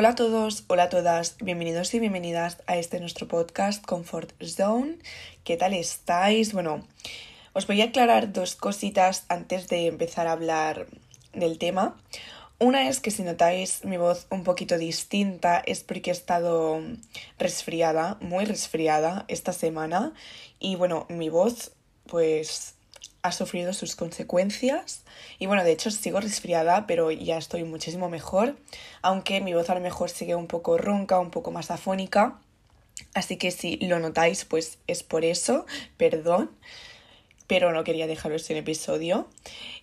Hola a todos, hola a todas, bienvenidos y bienvenidas a este nuestro podcast Comfort Zone. ¿Qué tal estáis? Bueno, os voy a aclarar dos cositas antes de empezar a hablar del tema. Una es que si notáis mi voz un poquito distinta es porque he estado resfriada, muy resfriada esta semana y bueno, mi voz pues ha sufrido sus consecuencias. Y bueno, de hecho sigo resfriada, pero ya estoy muchísimo mejor, aunque mi voz a lo mejor sigue un poco ronca, un poco más afónica. Así que si lo notáis, pues es por eso, perdón, pero no quería dejaros sin episodio.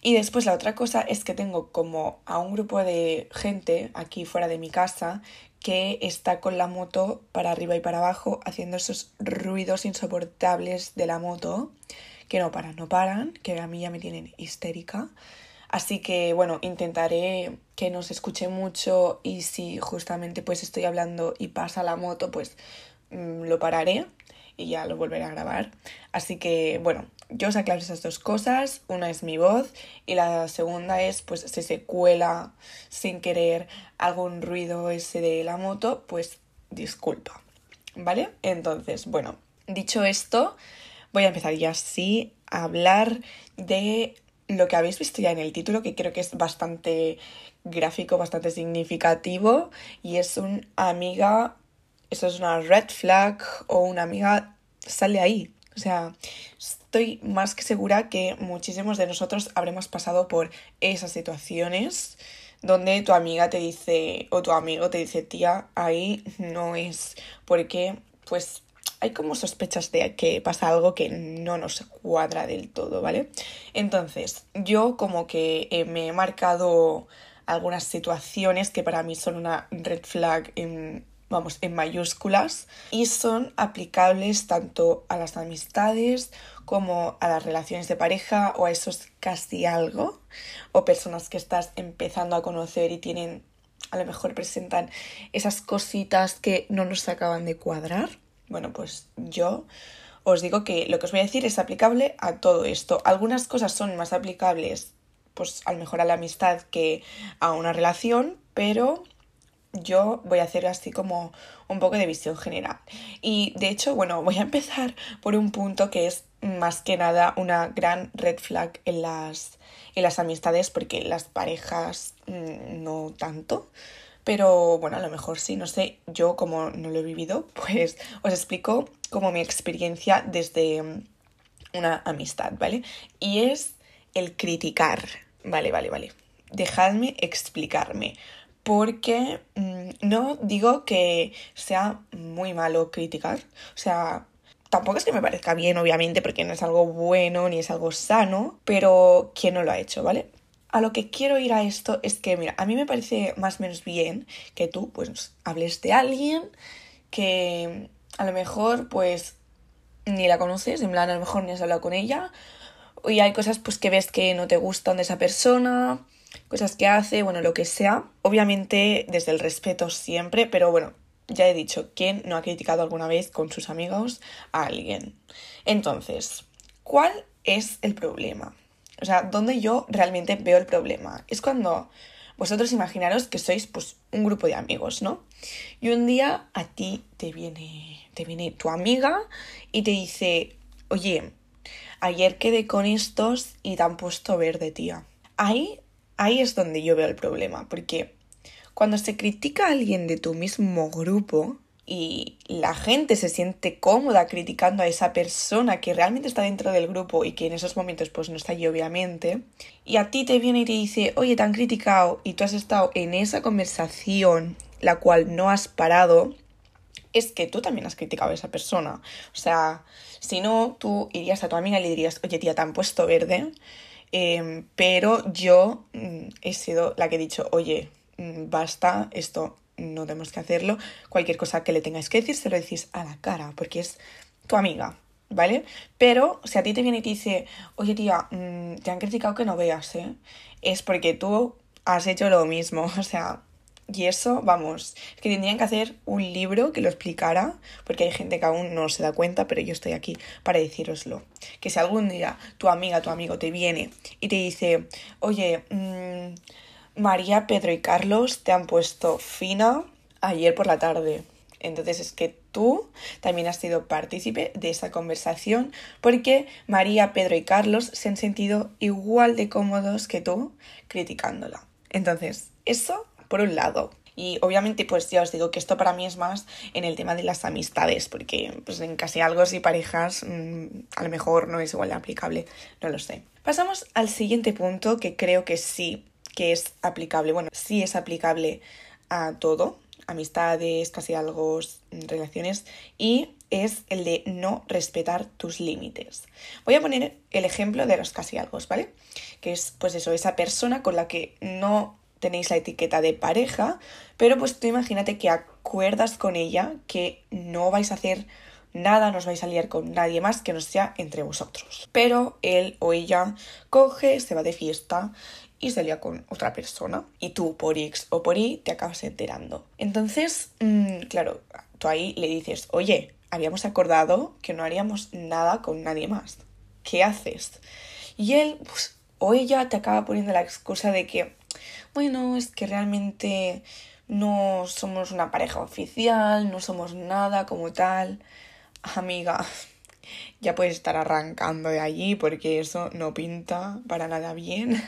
Y después la otra cosa es que tengo como a un grupo de gente aquí fuera de mi casa que está con la moto para arriba y para abajo haciendo esos ruidos insoportables de la moto que no paran, no paran, que a mí ya me tienen histérica. Así que bueno, intentaré que no se escuche mucho y si justamente pues estoy hablando y pasa la moto, pues mm, lo pararé y ya lo volveré a grabar. Así que bueno, yo os aclaro esas dos cosas. Una es mi voz y la segunda es pues si se cuela sin querer algún ruido ese de la moto, pues disculpa. ¿Vale? Entonces, bueno, dicho esto, voy a empezar ya así a hablar de lo que habéis visto ya en el título, que creo que es bastante gráfico, bastante significativo, y es un amiga, eso es una red flag o una amiga sale ahí. O sea, estoy más que segura que muchísimos de nosotros habremos pasado por esas situaciones donde tu amiga te dice o tu amigo te dice, tía, ahí no es porque pues hay como sospechas de que pasa algo que no nos cuadra del todo, ¿vale? Entonces, yo como que eh, me he marcado algunas situaciones que para mí son una red flag en, vamos, en mayúsculas y son aplicables tanto a las amistades como a las relaciones de pareja o a esos casi algo o personas que estás empezando a conocer y tienen a lo mejor presentan esas cositas que no nos acaban de cuadrar. Bueno, pues yo os digo que lo que os voy a decir es aplicable a todo esto. Algunas cosas son más aplicables, pues a lo mejor a la amistad que a una relación, pero yo voy a hacer así como un poco de visión general. Y de hecho, bueno, voy a empezar por un punto que es más que nada una gran red flag en las, en las amistades, porque las parejas mm, no tanto. Pero bueno, a lo mejor sí, no sé, yo como no lo he vivido, pues os explico como mi experiencia desde mm, una amistad, ¿vale? Y es el criticar, vale, vale, vale. Dejadme explicarme, porque mm, no digo que sea muy malo criticar, o sea, tampoco es que me parezca bien, obviamente, porque no es algo bueno ni es algo sano, pero ¿quién no lo ha hecho, ¿vale? A lo que quiero ir a esto es que, mira, a mí me parece más o menos bien que tú, pues, hables de alguien que a lo mejor, pues, ni la conoces, en plan, a lo mejor ni has hablado con ella, y hay cosas, pues, que ves que no te gustan de esa persona, cosas que hace, bueno, lo que sea. Obviamente, desde el respeto siempre, pero bueno, ya he dicho, ¿quién no ha criticado alguna vez con sus amigos a alguien? Entonces, ¿cuál es el problema? O sea, donde yo realmente veo el problema es cuando vosotros imaginaros que sois pues un grupo de amigos, ¿no? Y un día a ti te viene, te viene tu amiga y te dice, oye, ayer quedé con estos y te han puesto verde, tía. Ahí, ahí es donde yo veo el problema, porque cuando se critica a alguien de tu mismo grupo, y la gente se siente cómoda criticando a esa persona que realmente está dentro del grupo y que en esos momentos pues no está allí obviamente, y a ti te viene y te dice, oye, te han criticado y tú has estado en esa conversación la cual no has parado, es que tú también has criticado a esa persona. O sea, si no, tú irías a tu amiga y le dirías, oye, tía, te han puesto verde, em, pero yo mm, he sido la que he dicho, oye, mm, basta, esto no tenemos que hacerlo. Cualquier cosa que le tengáis que decir, se lo decís a la cara, porque es tu amiga, ¿vale? Pero si a ti te viene y te dice, oye tía, mm, te han criticado que no veas, ¿eh? Es porque tú has hecho lo mismo, o sea, y eso, vamos, es que tendrían que hacer un libro que lo explicara, porque hay gente que aún no se da cuenta, pero yo estoy aquí para decíroslo. Que si algún día tu amiga, tu amigo te viene y te dice, oye, mmm, María, Pedro y Carlos te han puesto fina ayer por la tarde. Entonces es que tú también has sido partícipe de esa conversación porque María, Pedro y Carlos se han sentido igual de cómodos que tú criticándola. Entonces, eso por un lado. Y obviamente, pues ya os digo que esto para mí es más en el tema de las amistades, porque pues en casi algo y parejas mm, a lo mejor no es igual de aplicable, no lo sé. Pasamos al siguiente punto que creo que sí que es aplicable, bueno, sí es aplicable a todo, amistades, casi algo, relaciones, y es el de no respetar tus límites. Voy a poner el ejemplo de los casi algo, ¿vale? Que es pues eso, esa persona con la que no tenéis la etiqueta de pareja, pero pues tú imagínate que acuerdas con ella que no vais a hacer nada, no os vais a liar con nadie más que no sea entre vosotros. Pero él o ella coge, se va de fiesta y se lía con otra persona. Y tú, por X o por Y, te acabas enterando. Entonces, mm, claro, tú ahí le dices, oye, habíamos acordado que no haríamos nada con nadie más. ¿Qué haces? Y él, pues, o ella te acaba poniendo la excusa de que, bueno, es que realmente no somos una pareja oficial, no somos nada como tal. Amiga, ya puedes estar arrancando de allí porque eso no pinta para nada bien.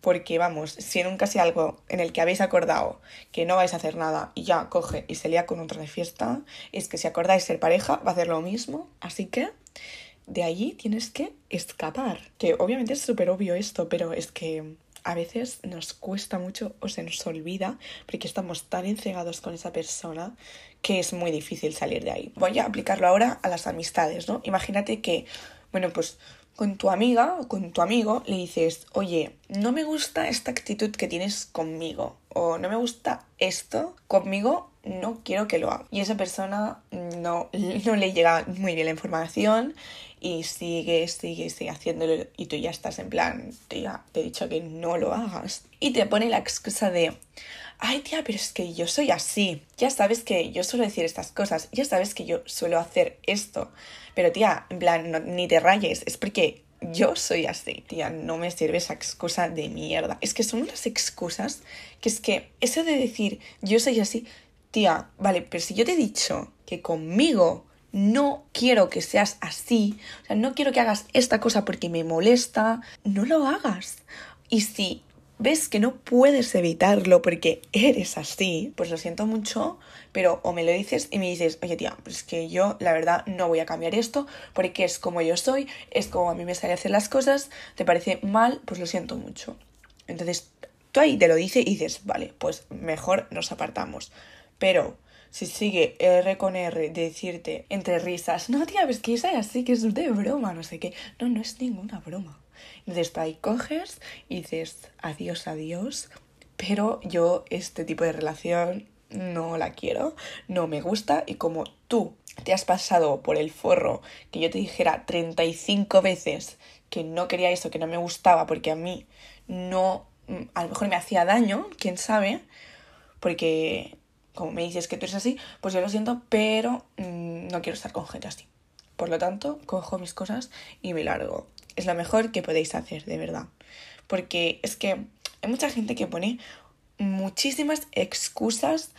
Porque vamos, si en un casi algo en el que habéis acordado que no vais a hacer nada y ya coge y se lía con otra de fiesta, es que si acordáis ser pareja va a hacer lo mismo. Así que de allí tienes que escapar. Que obviamente es súper obvio esto, pero es que a veces nos cuesta mucho o se nos olvida porque estamos tan encegados con esa persona que es muy difícil salir de ahí. Voy a aplicarlo ahora a las amistades, ¿no? Imagínate que, bueno, pues con tu amiga o con tu amigo le dices, oye, no me gusta esta actitud que tienes conmigo o no me gusta esto conmigo, no quiero que lo haga. Y esa persona no, no le llega muy bien la información y sigue, sigue, sigue haciéndolo y tú ya estás en plan, tía, te he dicho que no lo hagas. Y te pone la excusa de, ay tía, pero es que yo soy así, ya sabes que yo suelo decir estas cosas, ya sabes que yo suelo hacer esto, pero tía, en plan, ni te rayes, es porque yo soy así. Tía, no me sirve esa excusa de mierda. Es que son unas excusas que es que eso de decir yo soy así, tía, vale, pero si yo te he dicho que conmigo no quiero que seas así, o sea, no quiero que hagas esta cosa porque me molesta, no lo hagas. Y si ves que no puedes evitarlo porque eres así, pues lo siento mucho, pero o me lo dices y me dices, oye tía, pues que yo la verdad no voy a cambiar esto porque es como yo soy, es como a mí me sale hacer las cosas, te parece mal, pues lo siento mucho. Entonces tú ahí te lo dices y dices, vale, pues mejor nos apartamos. Pero si sigue R con R decirte entre risas, no, tía, ves que es así, que es de broma, no sé qué. No, no es ninguna broma. Entonces ahí coges y dices, adiós, adiós, pero yo este tipo de relación no la quiero, no me gusta y como tú te has pasado por el forro que yo te dijera 35 veces que no quería eso, que no me gustaba porque a mí no, a lo mejor me hacía daño, quién sabe, porque como me dices que tú eres así, pues yo lo siento, pero mm, no quiero estar con gente así. Por lo tanto, cojo mis cosas y me largo. Es lo mejor que podéis hacer, de verdad. Porque es que hay mucha gente que pone muchísimas excusas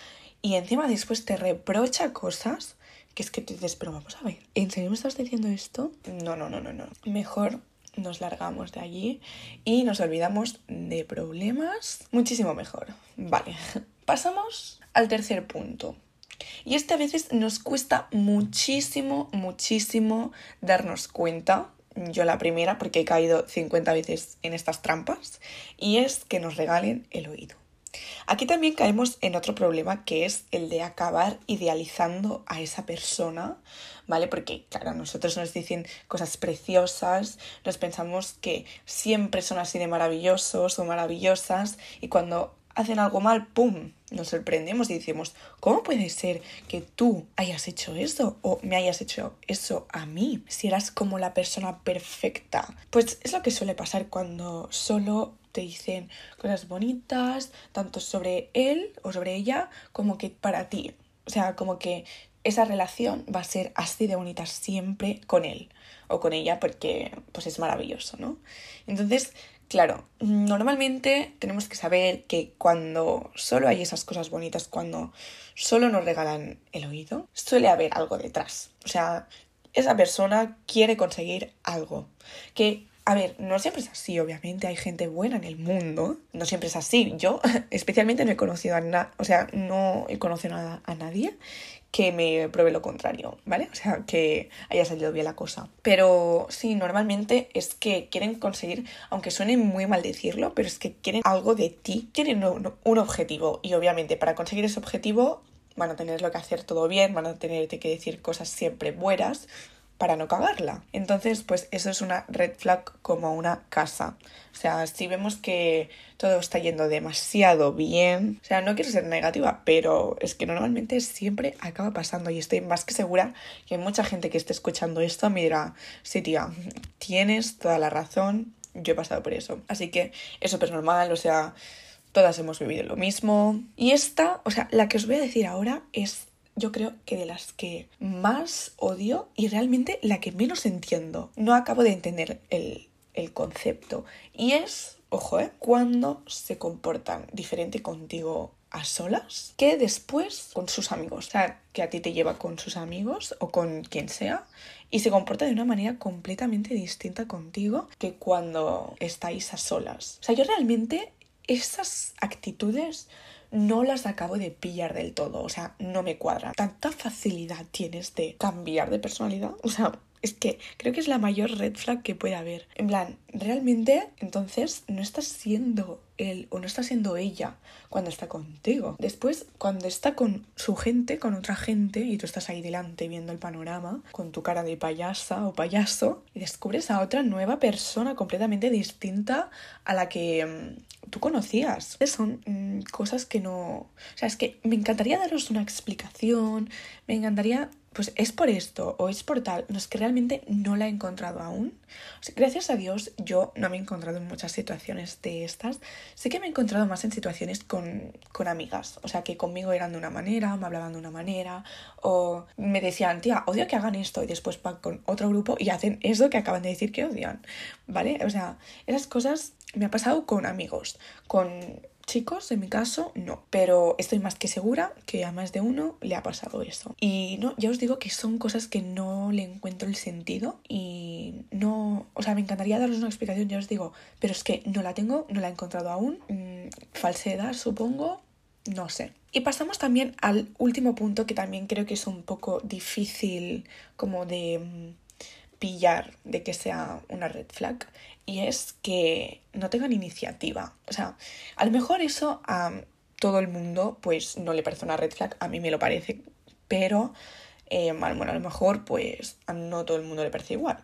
y encima después te reprocha cosas que es que te dices, pero vamos a ver, ¿en serio me estás diciendo esto? No, no, no, no, no. Mejor nos largamos de allí y nos olvidamos de problemas muchísimo mejor. Vale, pasamos al tercer punto. Y este a veces nos cuesta muchísimo, muchísimo darnos cuenta. Yo la primera, porque he caído 50 veces en estas trampas, y es que nos regalen el oído. Aquí también caemos en otro problema que es el de acabar idealizando a esa persona, ¿vale? Porque, claro, nosotros nos dicen cosas preciosas, nos pensamos que siempre son así de maravillosos o maravillosas y cuando hacen algo mal, ¡pum! Nos sorprendemos y decimos, ¿cómo puede ser que tú hayas hecho eso o me hayas hecho eso a mí? Si eras como la persona perfecta. Pues es lo que suele pasar cuando solo te dicen cosas bonitas, tanto sobre él o sobre ella, como que para ti. O sea, como que esa relación va a ser así de bonita siempre con él o con ella porque pues es maravilloso, ¿no? Entonces, Claro, normalmente tenemos que saber que cuando solo hay esas cosas bonitas, cuando solo nos regalan el oído, suele haber algo detrás. O sea, esa persona quiere conseguir algo. Que, a ver, no siempre es así, obviamente, hay gente buena en el mundo, no siempre es así. Yo especialmente no he conocido a nadie, o sea, no he conocido a, a nadie que me pruebe lo contrario, ¿vale? O sea, que haya salido bien la cosa. Pero sí, normalmente es que quieren conseguir, aunque suene muy mal decirlo, pero es que quieren algo de ti, quieren un, un objetivo y obviamente para conseguir ese objetivo van a tener lo que hacer todo bien, van a tener que decir cosas siempre buenas para no cagarla. Entonces, pues eso es una red flag como una casa. O sea, si vemos que todo está yendo demasiado bien, o sea, no quiero ser negativa, pero es que normalmente siempre acaba pasando y estoy más que segura que mucha gente que esté escuchando esto me dirá, sí tía, tienes toda la razón, yo he pasado por eso. Así que es súper normal, o sea, todas hemos vivido lo mismo. Y esta, o sea, la que os voy a decir ahora es yo creo que de las que más odio y realmente la que menos entiendo. No acabo de entender el, concepto. Y es, ojo, ¿eh? Cuando se comportan diferente contigo a solas que después con sus amigos. O sea, que a ti te lleva con sus amigos o con quien sea y se comporta de una manera completamente distinta contigo que cuando estáis a solas. O sea, yo realmente esas actitudes no las acabo de pillar del todo, o sea, no me cuadran. ¿Tanta facilidad tienes de cambiar de personalidad? O sea, es que creo que es la mayor red flag que puede haber. En plan, realmente entonces no estás siendo él o no está siendo ella cuando está contigo. Después, cuando está con su gente, con otra gente, y tú estás ahí delante viendo el panorama, con tu cara de payasa o payaso, y descubres a otra nueva persona completamente distinta a la que mm, tú conocías. Son mm, cosas que no... O sea, es que me encantaría daros una explicación, me encantaría pues es por esto o es por tal, no es que realmente no la he encontrado aún. gracias a Dios yo no me he encontrado en muchas situaciones de estas. Sé que me he encontrado más en situaciones con, con amigas, o sea, que conmigo eran de una manera, me hablaban de una manera, o me decían, tía, odio que hagan esto, y después van con otro grupo y hacen eso que acaban de decir que odian, ¿vale? O sea, esas cosas me ha pasado con amigos, con chicos, en mi caso, no. Pero estoy más que segura que a más de uno le ha pasado eso. Y no, ya os digo que son cosas que no le encuentro el sentido y no. O sea, me encantaría daros una explicación, ya os digo, pero es que no la tengo, no la he encontrado aún. Mm, falsedad, supongo. No sé. Y pasamos también al último punto que también creo que es un poco difícil como de mm, pillar de que sea una red flag y es que no tengan iniciativa. O sea, a lo mejor eso a todo el mundo pues no le parece una red flag, a mí me lo parece, pero eh, bueno, a lo mejor pues a no todo el mundo le parece igual.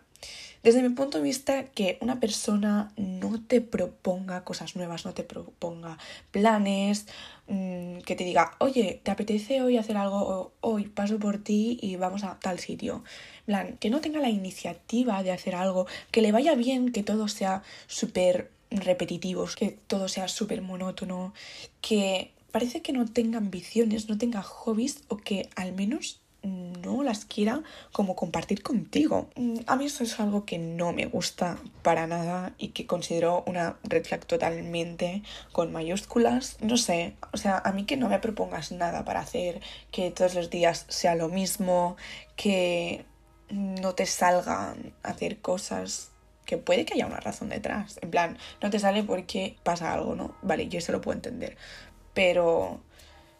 Desde mi punto de vista, que una persona no te proponga cosas nuevas, no te proponga planes, mm, que te diga, oye, ¿te apetece hoy hacer algo? hoy paso por ti y vamos a tal sitio. plan, que no tenga la iniciativa de hacer algo, que le vaya bien, que todo sea súper repetitivo, que todo sea súper monótono, que parece que no tenga ambiciones, no tenga hobbies o que al menos no las quiera como compartir contigo. Mm, a mí eso es algo que no me gusta para nada y que considero una red flag totalmente con mayúsculas. No sé, o sea, a mí que no me propongas nada para hacer, que todos los días sea lo mismo, que no te salgan hacer cosas que puede que haya una razón detrás. En plan, no te sale porque pasa algo, ¿no? Vale, yo eso lo puedo entender. Pero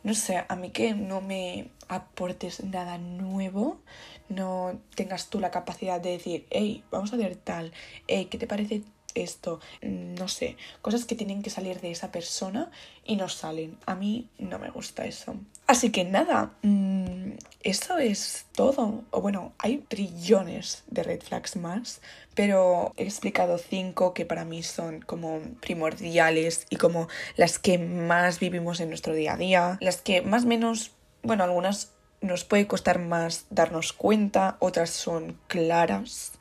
no sé, a mí que no me aportes nada nuevo, no tengas tú la capacidad de decir, hey, vamos a hacer tal, hey, ¿qué te parece esto? No sé, cosas que tienen que salir de esa persona y no salen. A mí no me gusta eso. Así que nada, mm, eso es todo. O bueno, hay trillones de red flags más, pero he explicado cinco que para mí son como primordiales y como las que más vivimos en nuestro día a día, las que más menos, bueno, algunas nos puede costar más darnos cuenta, otras son claras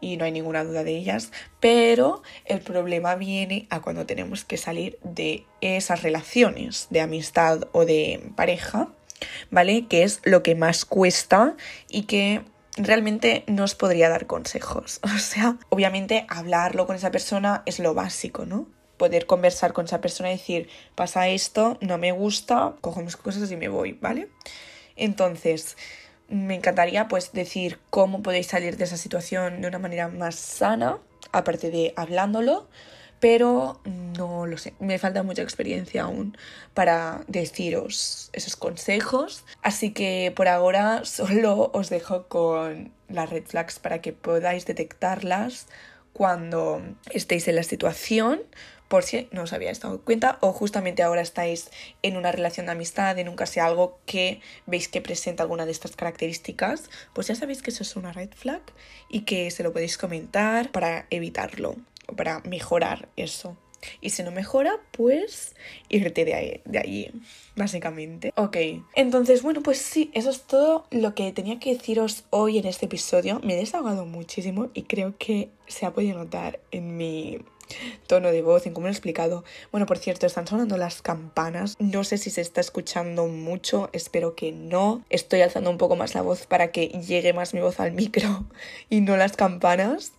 y no hay ninguna duda de ellas, pero el problema viene a cuando tenemos que salir de esas relaciones de amistad o de pareja, ¿vale? Que es lo que más cuesta y que realmente no os podría dar consejos. O sea, obviamente hablarlo con esa persona es lo básico, ¿no? Poder conversar con esa persona y decir, pasa esto, no me gusta, cojo mis cosas y me voy, ¿vale? Entonces, me encantaría pues decir cómo podéis salir de esa situación de una manera más sana, aparte de hablándolo, pero no lo sé, me falta mucha experiencia aún para deciros esos consejos, así que por ahora solo os dejo con las red flags para que podáis detectarlas cuando estéis en la situación por si no os habíais dado cuenta o justamente ahora estáis en una relación de amistad, en un caso algo que veis que presenta alguna de estas características, pues ya sabéis que eso es una red flag y que se lo podéis comentar para evitarlo o para mejorar eso. Y si no mejora, pues irte de ahí, de allí, básicamente. Ok, entonces, bueno, pues sí, eso es todo lo que tenía que deciros hoy en este episodio. Me he desahogado muchísimo y creo que se ha podido notar en mi tono de voz, en cómo lo he explicado. Bueno, por cierto, están sonando las campanas. No sé si se está escuchando mucho, espero que no. Estoy alzando un poco más la voz para que llegue más mi voz al micro y no las campanas.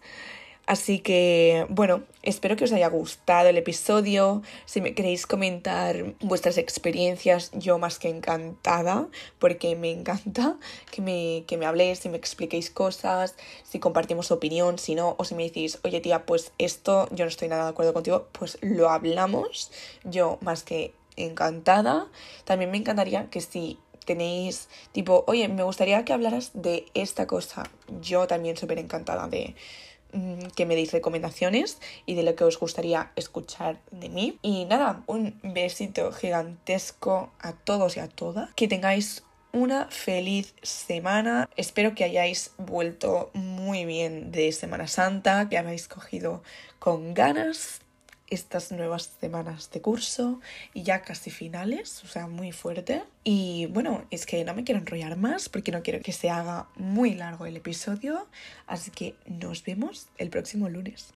Así que, bueno, espero que os haya gustado el episodio. Si me queréis comentar vuestras experiencias, yo más que encantada, porque me encanta que me, que me habléis, si me expliquéis cosas, si compartimos opinión, si no, o si me decís, oye tía, pues esto yo no estoy nada de acuerdo contigo, pues lo hablamos. Yo más que encantada. También me encantaría que si tenéis tipo, oye, me gustaría que hablaras de esta cosa, yo también súper encantada de que me deis recomendaciones y de lo que os gustaría escuchar de mí. Y nada, un besito gigantesco a todos y a todas. Que tengáis una feliz semana. Espero que hayáis vuelto muy bien de Semana Santa, que habéis cogido con ganas estas nuevas semanas de curso y ya casi finales, o sea, muy fuerte. Y bueno, es que no me quiero enrollar más porque no quiero que se haga muy largo el episodio, así que nos vemos el próximo lunes.